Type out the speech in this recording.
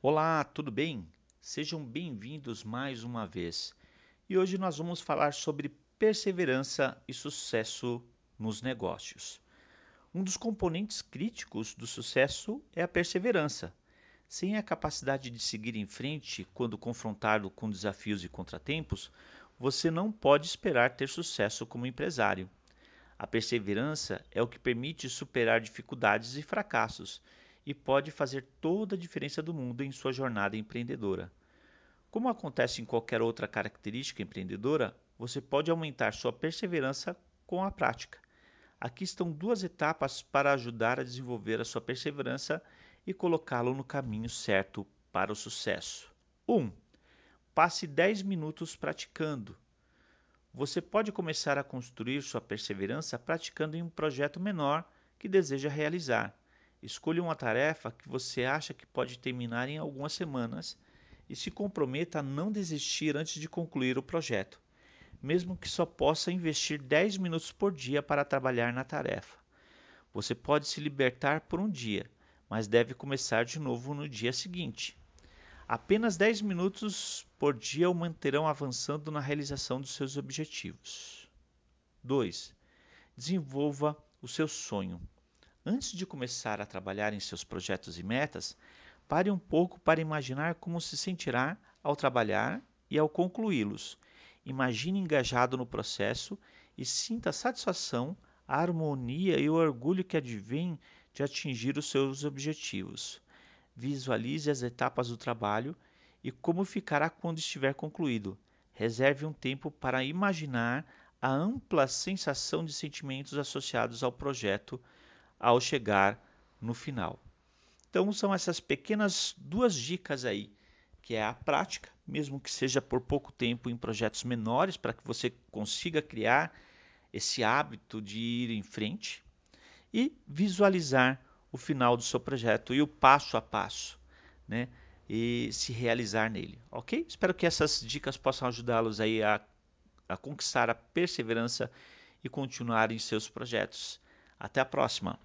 Olá, tudo bem? Sejam bem-vindos mais uma vez. E hoje nós vamos falar sobre perseverança e sucesso nos negócios. Um dos componentes críticos do sucesso é a perseverança. Sem a capacidade de seguir em frente quando confrontado com desafios e contratempos, você não pode esperar ter sucesso como empresário. A perseverança é o que permite superar dificuldades e fracassos e pode fazer toda a diferença do mundo em sua jornada empreendedora. Como acontece em qualquer outra característica empreendedora, você pode aumentar sua perseverança com a prática. Aqui estão duas etapas para ajudar a desenvolver a sua perseverança e colocá-lo no caminho certo para o sucesso. 1. Um, passe 10 minutos praticando. Você pode começar a construir sua perseverança praticando em um projeto menor que deseja realizar. Escolha uma tarefa que você acha que pode terminar em algumas semanas e se comprometa a não desistir antes de concluir o projeto, mesmo que só possa investir 10 minutos por dia para trabalhar na tarefa. Você pode se libertar por um dia, mas deve começar de novo no dia seguinte. Apenas 10 minutos por dia o manterão avançando na realização dos seus objetivos. 2. Desenvolva o seu sonho. Antes de começar a trabalhar em seus projetos e metas, pare um pouco para imaginar como se sentirá ao trabalhar e ao concluí-los. Imagine engajado no processo e sinta a satisfação, a harmonia e o orgulho que advém de atingir os seus objetivos visualize as etapas do trabalho e como ficará quando estiver concluído. Reserve um tempo para imaginar a ampla sensação de sentimentos associados ao projeto ao chegar no final. Então são essas pequenas duas dicas aí, que é a prática, mesmo que seja por pouco tempo em projetos menores, para que você consiga criar esse hábito de ir em frente e visualizar o final do seu projeto e o passo a passo, né? E se realizar nele, ok? Espero que essas dicas possam ajudá-los aí a, a conquistar a perseverança e continuar em seus projetos. Até a próxima!